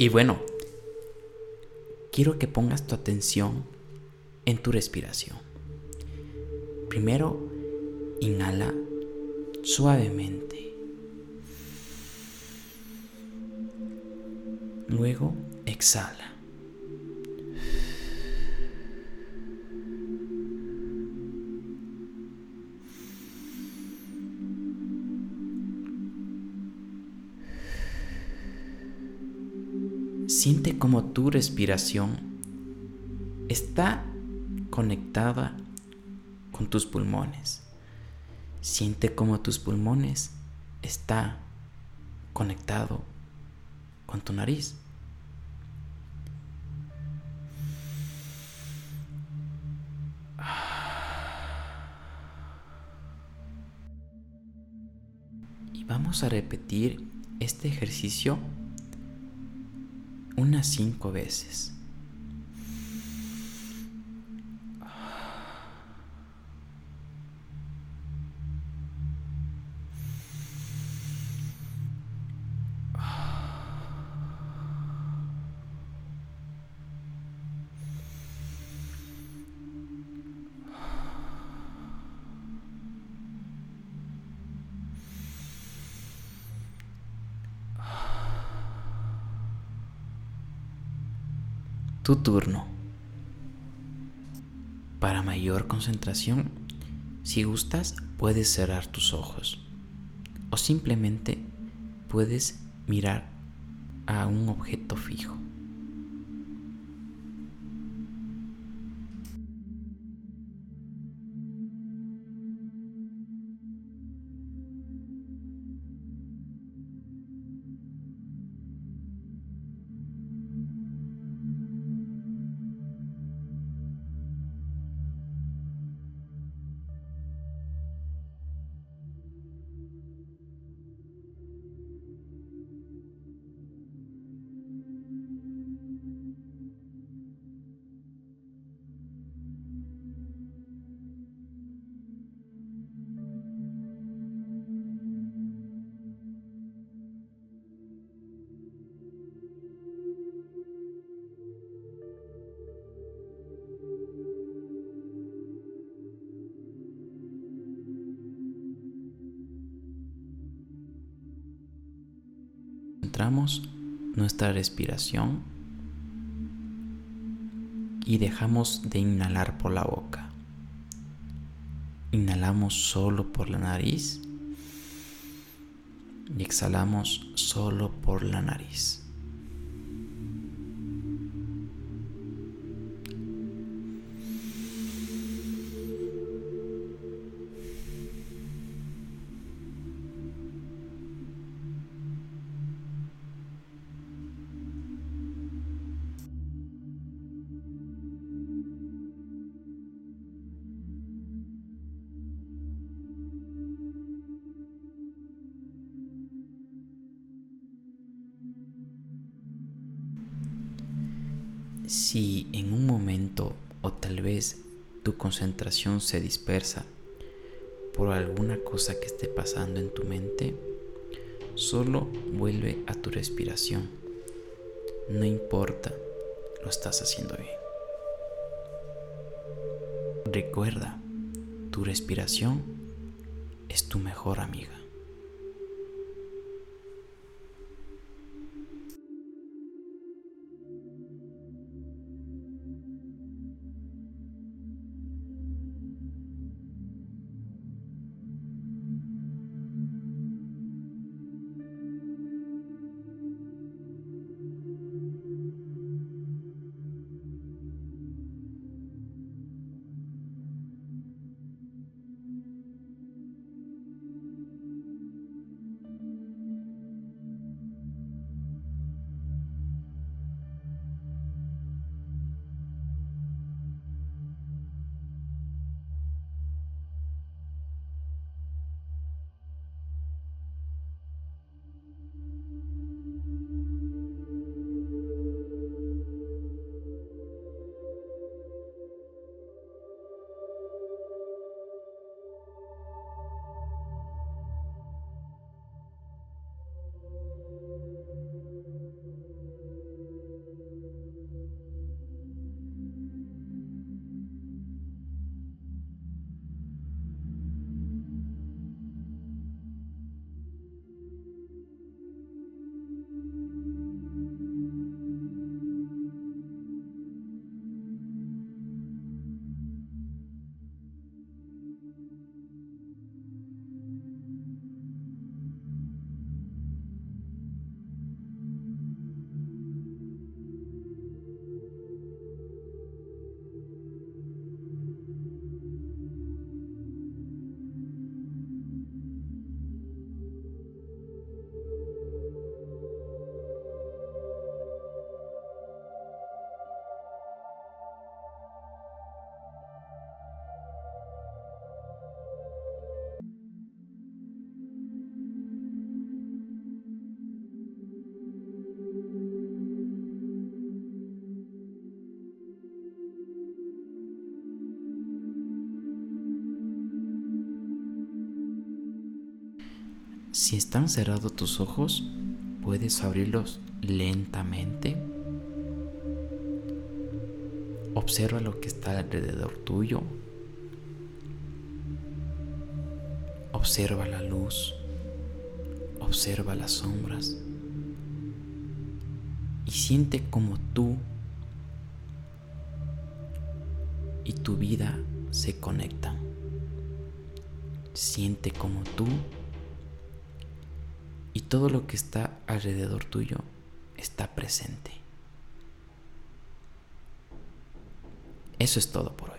Y bueno, quiero que pongas tu atención en tu respiración. Primero, inhala suavemente. Luego, exhala. Siente como tu respiración está conectada con tus pulmones. Siente como tus pulmones está conectado con tu nariz. Y vamos a repetir este ejercicio unas cinco veces. Tu turno. Para mayor concentración, si gustas, puedes cerrar tus ojos o simplemente puedes mirar a un objeto fijo. Centramos nuestra respiración y dejamos de inhalar por la boca. Inhalamos solo por la nariz y exhalamos solo por la nariz. Si en un momento o tal vez tu concentración se dispersa por alguna cosa que esté pasando en tu mente, solo vuelve a tu respiración. No importa, lo estás haciendo bien. Recuerda, tu respiración es tu mejor amiga. Si están cerrados tus ojos, puedes abrirlos lentamente. Observa lo que está alrededor tuyo. Observa la luz. Observa las sombras. Y siente como tú y tu vida se conectan. Siente como tú y todo lo que está alrededor tuyo está presente. Eso es todo por hoy.